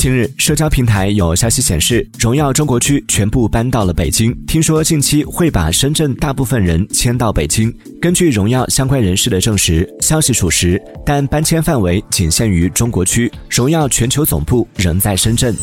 近日社交平台有消息显示荣耀中国区全部搬到了北京听说近期会把深圳大部分人迁到北京。根据荣耀相关人士的证实消息属实但搬迁范围仅限于中国区荣耀全球总部仍在深圳。